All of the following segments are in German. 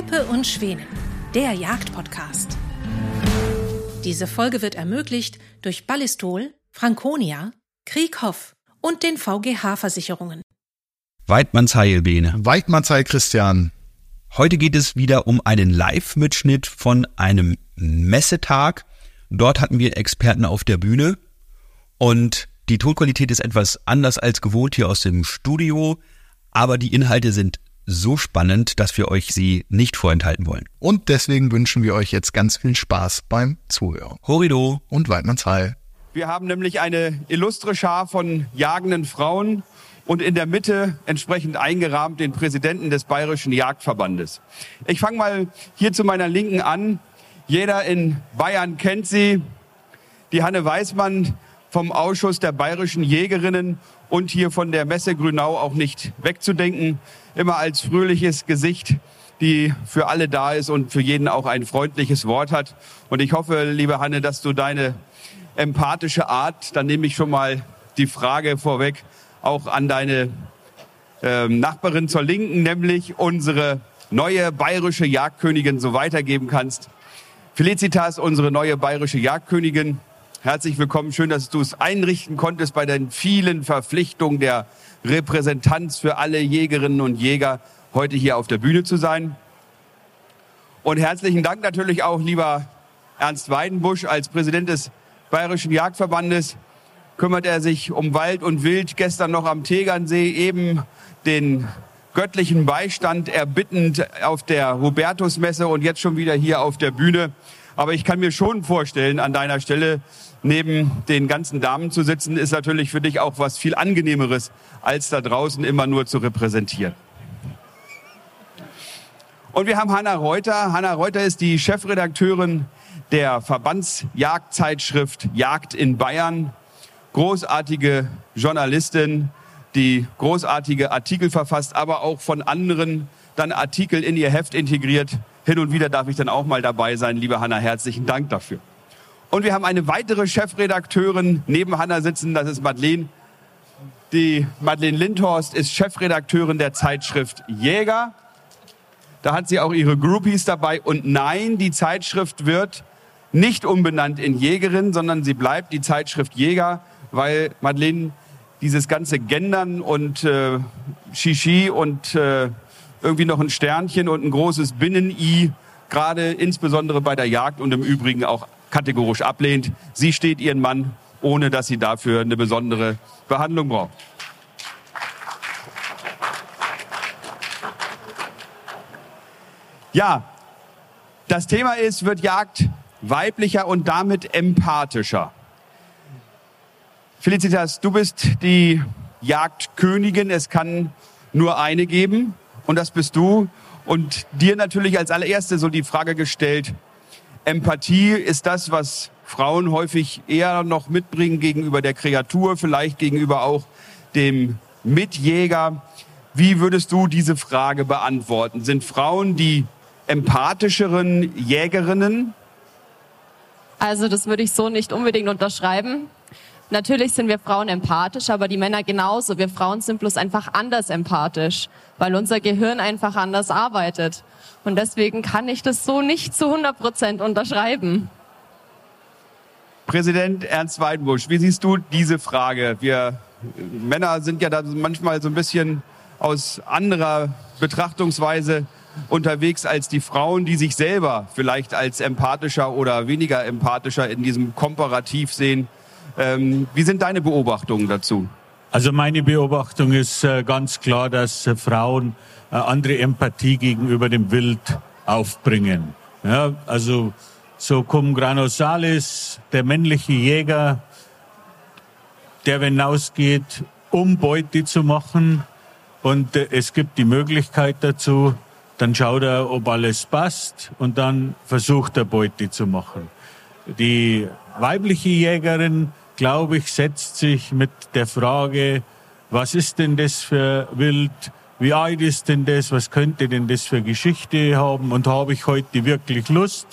Peppe und Schwänen, der Jagdpodcast. Diese Folge wird ermöglicht durch Ballistol, Franconia, Krieghoff und den VGH-Versicherungen. Weidmannsheil, Bene. Weidmannsheil, Christian. Heute geht es wieder um einen Live-Mitschnitt von einem Messetag. Dort hatten wir Experten auf der Bühne und die Tonqualität ist etwas anders als gewohnt hier aus dem Studio, aber die Inhalte sind so spannend, dass wir euch sie nicht vorenthalten wollen. Und deswegen wünschen wir euch jetzt ganz viel Spaß beim Zuhören. Horido und Weidmannsheil. Wir haben nämlich eine illustre Schar von jagenden Frauen und in der Mitte entsprechend eingerahmt den Präsidenten des Bayerischen Jagdverbandes. Ich fange mal hier zu meiner Linken an. Jeder in Bayern kennt sie, die Hanne Weismann vom Ausschuss der bayerischen Jägerinnen und hier von der Messe Grünau auch nicht wegzudenken. Immer als fröhliches Gesicht, die für alle da ist und für jeden auch ein freundliches Wort hat. Und ich hoffe, liebe Hanne, dass du deine empathische Art, dann nehme ich schon mal die Frage vorweg, auch an deine äh, Nachbarin zur Linken, nämlich unsere neue bayerische Jagdkönigin so weitergeben kannst. Felicitas, unsere neue bayerische Jagdkönigin, Herzlich willkommen. Schön, dass du es einrichten konntest bei den vielen Verpflichtungen der Repräsentanz für alle Jägerinnen und Jäger, heute hier auf der Bühne zu sein. Und herzlichen Dank natürlich auch, lieber Ernst Weidenbusch, als Präsident des Bayerischen Jagdverbandes kümmert er sich um Wald und Wild. Gestern noch am Tegernsee eben den göttlichen Beistand erbittend auf der Hubertusmesse und jetzt schon wieder hier auf der Bühne. Aber ich kann mir schon vorstellen, an deiner Stelle neben den ganzen Damen zu sitzen, ist natürlich für dich auch was viel angenehmeres, als da draußen immer nur zu repräsentieren. Und wir haben Hanna Reuter. Hanna Reuter ist die Chefredakteurin der Verbandsjagdzeitschrift Jagd in Bayern. Großartige Journalistin, die großartige Artikel verfasst, aber auch von anderen dann Artikel in ihr Heft integriert. Hin und wieder darf ich dann auch mal dabei sein. Liebe Hanna, herzlichen Dank dafür. Und wir haben eine weitere Chefredakteurin neben Hanna sitzen, das ist Madeleine. Die Madeleine Lindhorst ist Chefredakteurin der Zeitschrift Jäger. Da hat sie auch ihre Groupies dabei. Und nein, die Zeitschrift wird nicht umbenannt in Jägerin, sondern sie bleibt die Zeitschrift Jäger, weil Madeleine dieses ganze Gendern und äh, Shishi und äh, irgendwie noch ein Sternchen und ein großes Binnen-I, gerade insbesondere bei der Jagd und im Übrigen auch kategorisch ablehnt. Sie steht ihren Mann, ohne dass sie dafür eine besondere Behandlung braucht. Ja, das Thema ist, wird Jagd weiblicher und damit empathischer. Felicitas, du bist die Jagdkönigin. Es kann nur eine geben und das bist du. Und dir natürlich als allererste so die Frage gestellt, Empathie ist das, was Frauen häufig eher noch mitbringen gegenüber der Kreatur, vielleicht gegenüber auch dem Mitjäger. Wie würdest du diese Frage beantworten? Sind Frauen die empathischeren Jägerinnen? Also das würde ich so nicht unbedingt unterschreiben. Natürlich sind wir Frauen empathisch, aber die Männer genauso. Wir Frauen sind bloß einfach anders empathisch, weil unser Gehirn einfach anders arbeitet. Und deswegen kann ich das so nicht zu 100 Prozent unterschreiben. Präsident Ernst Weidenbusch, wie siehst du diese Frage? Wir Männer sind ja da manchmal so ein bisschen aus anderer Betrachtungsweise unterwegs als die Frauen, die sich selber vielleicht als empathischer oder weniger empathischer in diesem Komparativ sehen. Ähm, wie sind deine Beobachtungen dazu? Also meine Beobachtung ist äh, ganz klar, dass äh, Frauen äh, andere Empathie gegenüber dem Wild aufbringen. Ja, also so cum granosalis, der männliche Jäger, der wenn hinausgeht, um Beute zu machen und es gibt die Möglichkeit dazu, dann schaut er, ob alles passt und dann versucht er Beute zu machen. Die weibliche Jägerin glaube ich, setzt sich mit der Frage, was ist denn das für Wild? Wie alt ist denn das? Was könnte denn das für Geschichte haben? Und habe ich heute wirklich Lust,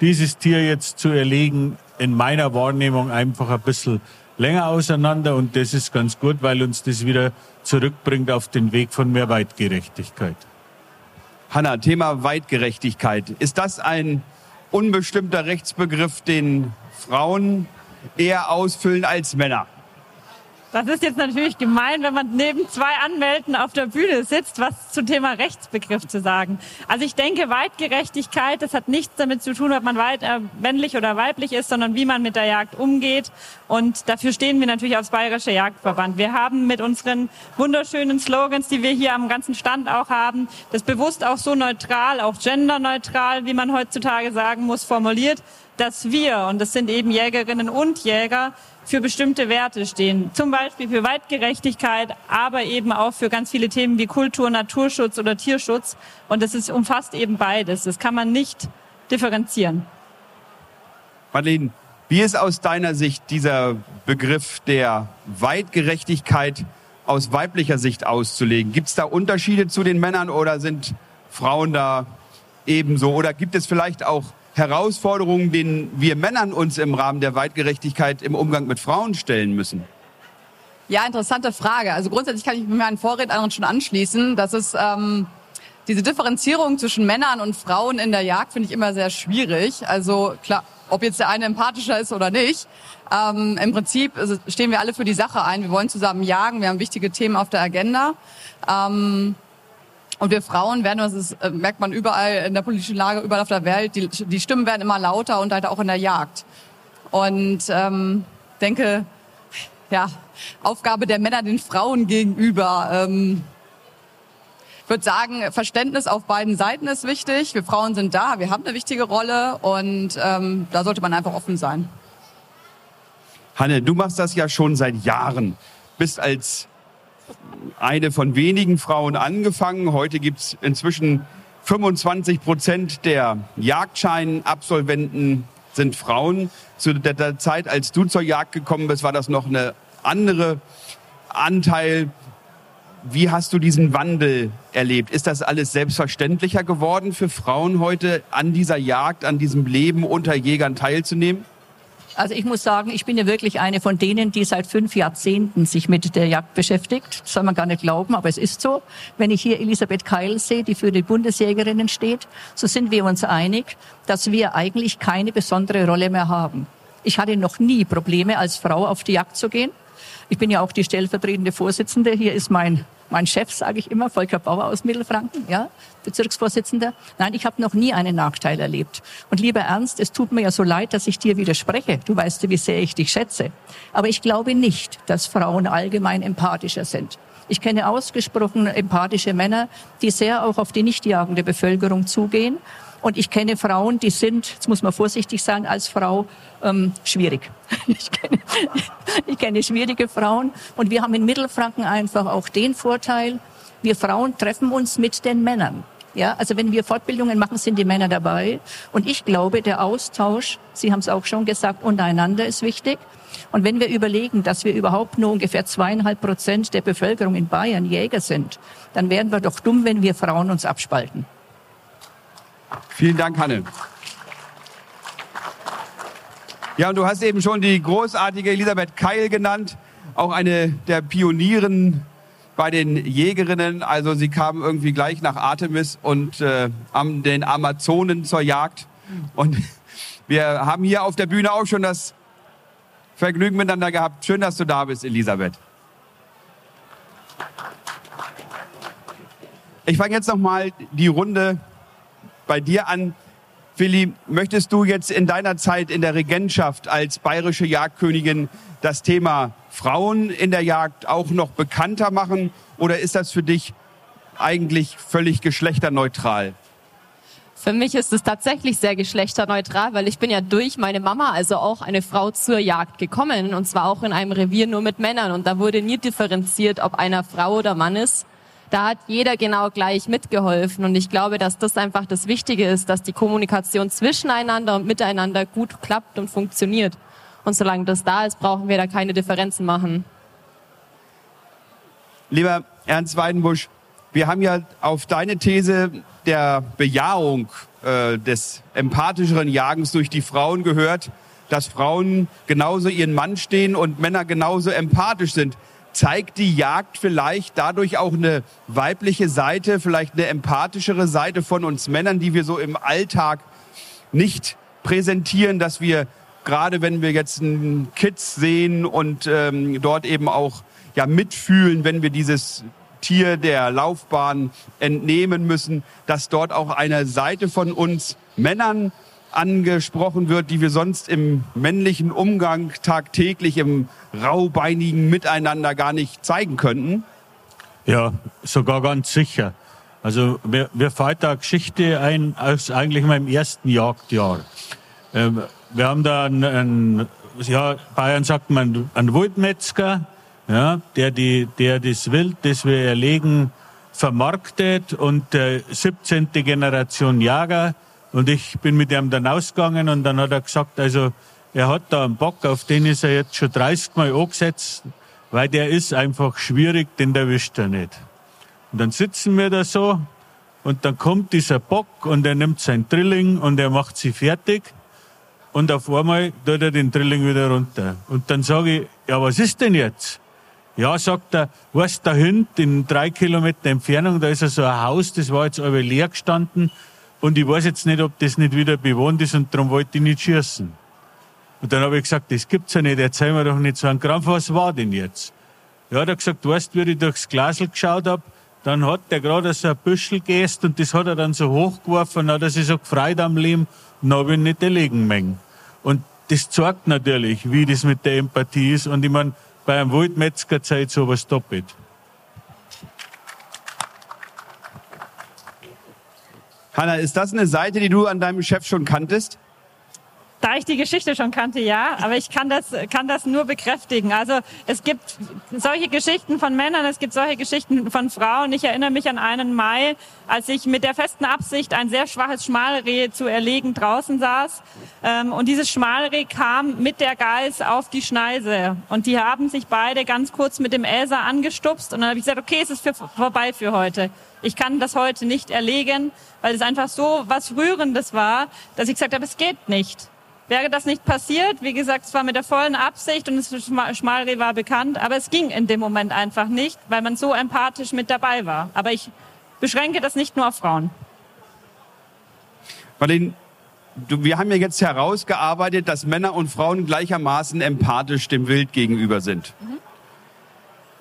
dieses Tier jetzt zu erlegen? In meiner Wahrnehmung einfach ein bisschen länger auseinander. Und das ist ganz gut, weil uns das wieder zurückbringt auf den Weg von mehr Weitgerechtigkeit. Hanna, Thema Weitgerechtigkeit. Ist das ein unbestimmter Rechtsbegriff, den Frauen eher ausfüllen als Männer? Das ist jetzt natürlich gemein, wenn man neben zwei Anwälten auf der Bühne sitzt, was zum Thema Rechtsbegriff zu sagen. Also ich denke, Weitgerechtigkeit, das hat nichts damit zu tun, ob man weit, äh, männlich oder weiblich ist, sondern wie man mit der Jagd umgeht. Und dafür stehen wir natürlich als Bayerischer Jagdverband. Wir haben mit unseren wunderschönen Slogans, die wir hier am ganzen Stand auch haben, das bewusst auch so neutral, auch genderneutral, wie man heutzutage sagen muss, formuliert, dass wir, und das sind eben Jägerinnen und Jäger, für bestimmte Werte stehen. Zum Beispiel für Weitgerechtigkeit, aber eben auch für ganz viele Themen wie Kultur, Naturschutz oder Tierschutz. Und das ist, umfasst eben beides. Das kann man nicht differenzieren. Madeleine, wie ist aus deiner Sicht dieser Begriff der Weitgerechtigkeit aus weiblicher Sicht auszulegen? Gibt es da Unterschiede zu den Männern oder sind Frauen da ebenso? Oder gibt es vielleicht auch Herausforderungen, denen wir Männern uns im Rahmen der Weitgerechtigkeit im Umgang mit Frauen stellen müssen? Ja, interessante Frage. Also grundsätzlich kann ich mit meinen Vorrednern schon anschließen. dass es ähm, diese Differenzierung zwischen Männern und Frauen in der Jagd finde ich immer sehr schwierig. Also klar, ob jetzt der eine empathischer ist oder nicht. Ähm, Im Prinzip stehen wir alle für die Sache ein. Wir wollen zusammen jagen. Wir haben wichtige Themen auf der Agenda. Ähm, und wir Frauen werden, das ist, äh, merkt man überall in der politischen Lage, überall auf der Welt, die, die Stimmen werden immer lauter und halt auch in der Jagd. Und ähm, denke, ja, Aufgabe der Männer den Frauen gegenüber. Ähm, ich würde sagen, Verständnis auf beiden Seiten ist wichtig. Wir Frauen sind da, wir haben eine wichtige Rolle und ähm, da sollte man einfach offen sein. Hanne, du machst das ja schon seit Jahren. Bist als eine von wenigen Frauen angefangen. Heute gibt es inzwischen 25 Prozent der Jagdscheinabsolventen sind Frauen. Zu der Zeit, als du zur Jagd gekommen bist, war das noch eine andere Anteil. Wie hast du diesen Wandel erlebt? Ist das alles selbstverständlicher geworden für Frauen heute, an dieser Jagd, an diesem Leben unter Jägern teilzunehmen? Also ich muss sagen, ich bin ja wirklich eine von denen, die seit fünf Jahrzehnten sich mit der Jagd beschäftigt. Das soll man gar nicht glauben, aber es ist so. Wenn ich hier Elisabeth Keil sehe, die für die Bundesjägerinnen steht, so sind wir uns einig, dass wir eigentlich keine besondere Rolle mehr haben. Ich hatte noch nie Probleme, als Frau auf die Jagd zu gehen. Ich bin ja auch die stellvertretende Vorsitzende. Hier ist mein mein Chef, sage ich immer, Volker Bauer aus Mittelfranken, ja, Bezirksvorsitzender. Nein, ich habe noch nie einen Nachteil erlebt. Und lieber Ernst, es tut mir ja so leid, dass ich dir widerspreche. Du weißt ja, wie sehr ich dich schätze. Aber ich glaube nicht, dass Frauen allgemein empathischer sind. Ich kenne ausgesprochen empathische Männer, die sehr auch auf die nicht jagende Bevölkerung zugehen und ich kenne Frauen, die sind, jetzt muss man vorsichtig sein als Frau, ähm, schwierig. Ich kenne, ich kenne schwierige Frauen. Und wir haben in Mittelfranken einfach auch den Vorteil, wir Frauen treffen uns mit den Männern. Ja, also wenn wir Fortbildungen machen, sind die Männer dabei. Und ich glaube, der Austausch, Sie haben es auch schon gesagt, untereinander ist wichtig. Und wenn wir überlegen, dass wir überhaupt nur ungefähr zweieinhalb Prozent der Bevölkerung in Bayern Jäger sind, dann wären wir doch dumm, wenn wir Frauen uns abspalten. Vielen Dank, Hanne. Ja, und du hast eben schon die großartige Elisabeth Keil genannt, auch eine der Pionieren bei den Jägerinnen. Also sie kam irgendwie gleich nach Artemis und äh, am den Amazonen zur Jagd. Und wir haben hier auf der Bühne auch schon das Vergnügen miteinander gehabt. Schön, dass du da bist, Elisabeth. Ich fange jetzt noch mal die Runde bei dir an. Willi, möchtest du jetzt in deiner Zeit in der Regentschaft als bayerische Jagdkönigin das Thema Frauen in der Jagd auch noch bekannter machen oder ist das für dich eigentlich völlig geschlechterneutral? Für mich ist es tatsächlich sehr geschlechterneutral, weil ich bin ja durch meine Mama, also auch eine Frau zur Jagd gekommen und zwar auch in einem Revier nur mit Männern und da wurde nie differenziert, ob einer Frau oder Mann ist da hat jeder genau gleich mitgeholfen. Und ich glaube, dass das einfach das Wichtige ist, dass die Kommunikation zwischeneinander und miteinander gut klappt und funktioniert. Und solange das da ist, brauchen wir da keine Differenzen machen. Lieber Ernst Weidenbusch, wir haben ja auf deine These der Bejahung äh, des empathischeren Jagens durch die Frauen gehört, dass Frauen genauso ihren Mann stehen und Männer genauso empathisch sind. zeigt die Jagd vielleicht dadurch auch eine weibliche Seite, vielleicht eine empathischere Seite von uns Männern, die wir so im Alltag nicht präsentieren, dass wir gerade wenn wir jetzt einen Kids sehen und ähm, dort eben auch ja mitfühlen, wenn wir dieses Tier der Laufbahn entnehmen müssen, dass dort auch eine Seite von uns Männern angesprochen wird, die wir sonst im männlichen Umgang tagtäglich im raubeinigen Miteinander gar nicht zeigen könnten? Ja, sogar ganz sicher. Also mir, mir fällt da Geschichte ein aus eigentlich meinem ersten Jagdjahr. Ähm, wir haben da einen, einen ja, Bayern sagt man, einen Waldmetzger, ja, der, die, der das Wild, das wir erlegen, vermarktet und äh, 17. Generation Jager. Und ich bin mit ihm dann ausgegangen und dann hat er gesagt, also er hat da einen Bock, auf den ist er jetzt schon 30 Mal angesetzt, weil der ist einfach schwierig, den erwischt er nicht. Und dann sitzen wir da so und dann kommt dieser Bock und er nimmt sein Drilling und er macht sie fertig und auf einmal tut er den Drilling wieder runter. Und dann sage ich, ja, was ist denn jetzt? Ja, sagt er, weißt da hinten in drei Kilometer Entfernung, da ist ja so ein Haus, das war jetzt aber leer gestanden und ich weiß jetzt nicht, ob das nicht wieder bewohnt ist und darum wollte ich nicht schießen. Und dann habe ich gesagt, das gibt's ja nicht, erzähl mir doch nicht so einen Krampf, was war denn jetzt? Ja, hat er gesagt, weißt, wie ich durchs Glasl geschaut hab, dann hat der gerade so ein Büschel gegessen und das hat er dann so hochgeworfen und hat er sich so gefreut am Leben und dann habe ich nicht erlegen mengen. Und das zeigt natürlich, wie das mit der Empathie ist und ich meine, bei einem Waldmetzger Zeit sowas doppelt. Hanna, ist das eine Seite, die du an deinem Chef schon kanntest? Da ich die Geschichte schon kannte, ja, aber ich kann das, kann das nur bekräftigen. Also es gibt solche Geschichten von Männern, es gibt solche Geschichten von Frauen. Ich erinnere mich an einen Mai, als ich mit der festen Absicht, ein sehr schwaches Schmalreh zu erlegen, draußen saß. Ähm, und dieses Schmalreh kam mit der Geiß auf die Schneise. Und die haben sich beide ganz kurz mit dem Äser angestupst. Und dann habe ich gesagt, okay, es ist für, vorbei für heute. Ich kann das heute nicht erlegen, weil es einfach so was Rührendes war, dass ich gesagt habe, es geht nicht. Wäre das nicht passiert, wie gesagt, es war mit der vollen Absicht und das Schmalreh war bekannt, aber es ging in dem Moment einfach nicht, weil man so empathisch mit dabei war. Aber ich beschränke das nicht nur auf Frauen. Martin, du, wir haben ja jetzt herausgearbeitet, dass Männer und Frauen gleichermaßen empathisch dem Wild gegenüber sind. Mhm.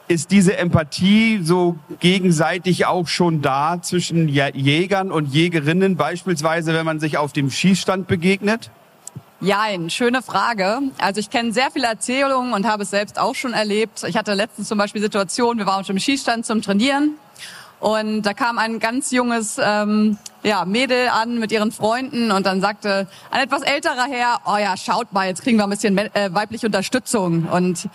Ist diese Empathie so gegenseitig auch schon da zwischen Jägern und Jägerinnen, beispielsweise wenn man sich auf dem Schießstand begegnet? Jein, schöne Frage. Also ich kenne sehr viele Erzählungen und habe es selbst auch schon erlebt. Ich hatte letztens zum Beispiel Situation, wir waren schon im Schießstand zum Trainieren und da kam ein ganz junges ähm, ja, Mädel an mit ihren Freunden und dann sagte ein etwas älterer Herr, oh ja, schaut mal, jetzt kriegen wir ein bisschen äh, weibliche Unterstützung. Und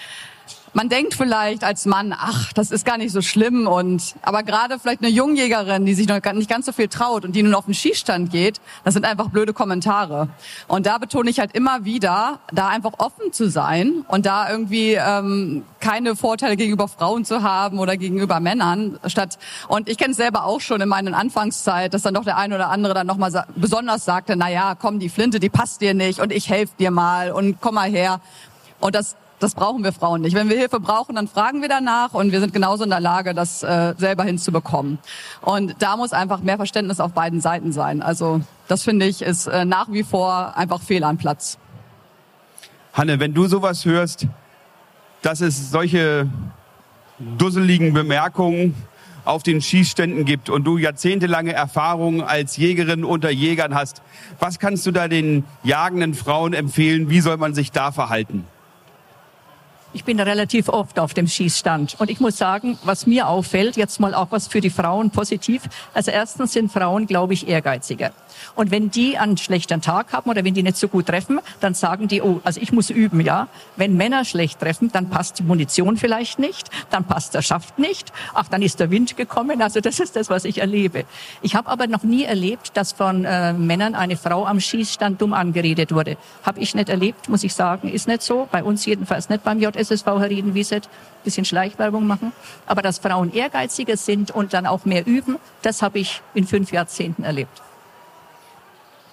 man denkt vielleicht als Mann, ach, das ist gar nicht so schlimm und aber gerade vielleicht eine Jungjägerin, die sich noch nicht ganz so viel traut und die nun auf den Schießstand geht, das sind einfach blöde Kommentare. Und da betone ich halt immer wieder, da einfach offen zu sein und da irgendwie ähm, keine Vorteile gegenüber Frauen zu haben oder gegenüber Männern statt und ich kenne es selber auch schon in meiner Anfangszeit, dass dann doch der eine oder andere dann noch mal sa besonders sagte, na ja, komm, die Flinte, die passt dir nicht und ich helfe dir mal und komm mal her. Und das das brauchen wir Frauen nicht. Wenn wir Hilfe brauchen, dann fragen wir danach und wir sind genauso in der Lage, das äh, selber hinzubekommen. Und da muss einfach mehr Verständnis auf beiden Seiten sein. Also das finde ich ist äh, nach wie vor einfach fehl am Platz. Hanne, wenn du sowas hörst, dass es solche dusseligen Bemerkungen auf den Schießständen gibt und du jahrzehntelange Erfahrung als Jägerin unter Jägern hast, was kannst du da den jagenden Frauen empfehlen? Wie soll man sich da verhalten? Ich bin relativ oft auf dem Schießstand. Und ich muss sagen, was mir auffällt, jetzt mal auch was für die Frauen positiv. Also erstens sind Frauen, glaube ich, ehrgeiziger. Und wenn die einen schlechten Tag haben oder wenn die nicht so gut treffen, dann sagen die, oh, also ich muss üben, ja. Wenn Männer schlecht treffen, dann passt die Munition vielleicht nicht, dann passt der Schaft nicht, ach, dann ist der Wind gekommen. Also das ist das, was ich erlebe. Ich habe aber noch nie erlebt, dass von äh, Männern eine Frau am Schießstand dumm angeredet wurde. Habe ich nicht erlebt, muss ich sagen. Ist nicht so. Bei uns jedenfalls nicht beim JSSV Herrieden-Wieset. Bisschen Schleichwerbung machen. Aber dass Frauen ehrgeiziger sind und dann auch mehr üben, das habe ich in fünf Jahrzehnten erlebt.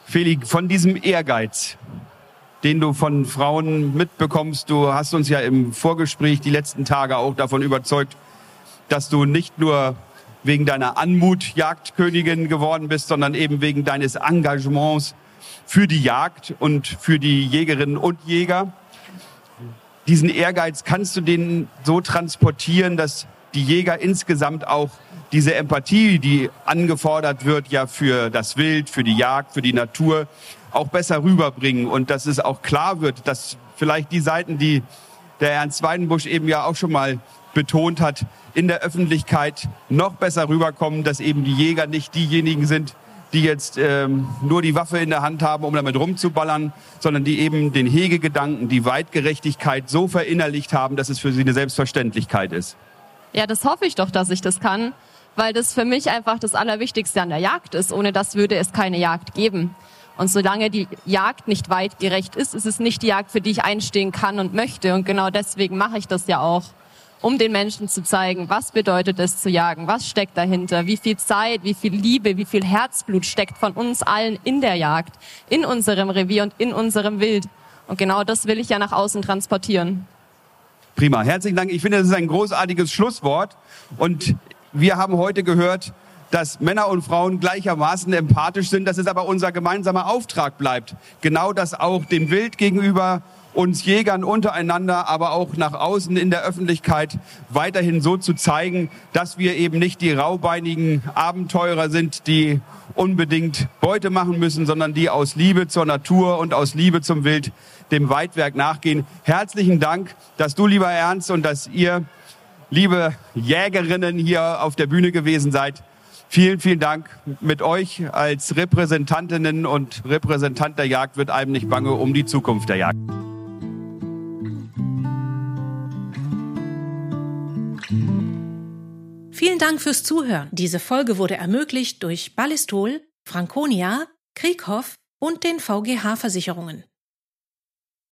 Feli, von diesem Ehrgeiz, den du von Frauen mitbekommst. Du hast uns ja im Vorgespräch die letzten Tage auch davon überzeugt, dass du nicht nur wegen deiner Anmut Jagdkönigin geworden bist, sondern eben wegen deines Engagements für die Jagd und für die Jägerinnen und Jäger. Diesen Ehrgeiz kannst du denen so transportieren, dass die Jäger insgesamt auch diese Empathie, die angefordert wird, ja für das Wild, für die Jagd, für die Natur, auch besser rüberbringen. Und dass es auch klar wird, dass vielleicht die Seiten, die der Ernst Weidenbusch eben ja auch schon mal betont hat, in der Öffentlichkeit noch besser rüberkommen, dass eben die Jäger nicht diejenigen sind, die jetzt ähm, nur die Waffe in der Hand haben, um damit rumzuballern, sondern die eben den Hegegedanken, die Weitgerechtigkeit so verinnerlicht haben, dass es für sie eine Selbstverständlichkeit ist. Ja, das hoffe ich doch, dass ich das kann, weil das für mich einfach das Allerwichtigste an der Jagd ist. Ohne das würde es keine Jagd geben. Und solange die Jagd nicht weitgerecht ist, ist es nicht die Jagd, für die ich einstehen kann und möchte. Und genau deswegen mache ich das ja auch um den Menschen zu zeigen, was bedeutet es zu jagen, was steckt dahinter, wie viel Zeit, wie viel Liebe, wie viel Herzblut steckt von uns allen in der Jagd, in unserem Revier und in unserem Wild. Und genau das will ich ja nach außen transportieren. Prima, herzlichen Dank. Ich finde, das ist ein großartiges Schlusswort. Und wir haben heute gehört, dass Männer und Frauen gleichermaßen empathisch sind, dass es aber unser gemeinsamer Auftrag bleibt, genau das auch dem Wild gegenüber uns Jägern untereinander, aber auch nach außen in der Öffentlichkeit weiterhin so zu zeigen, dass wir eben nicht die raubeinigen Abenteurer sind, die unbedingt Beute machen müssen, sondern die aus Liebe zur Natur und aus Liebe zum Wild dem Weitwerk nachgehen. Herzlichen Dank, dass du, lieber Ernst, und dass ihr, liebe Jägerinnen, hier auf der Bühne gewesen seid. Vielen, vielen Dank. Mit euch als Repräsentantinnen und Repräsentant der Jagd wird einem nicht bange um die Zukunft der Jagd. Vielen Dank fürs Zuhören. Diese Folge wurde ermöglicht durch Ballistol, Franconia, Krieghoff und den VGH Versicherungen.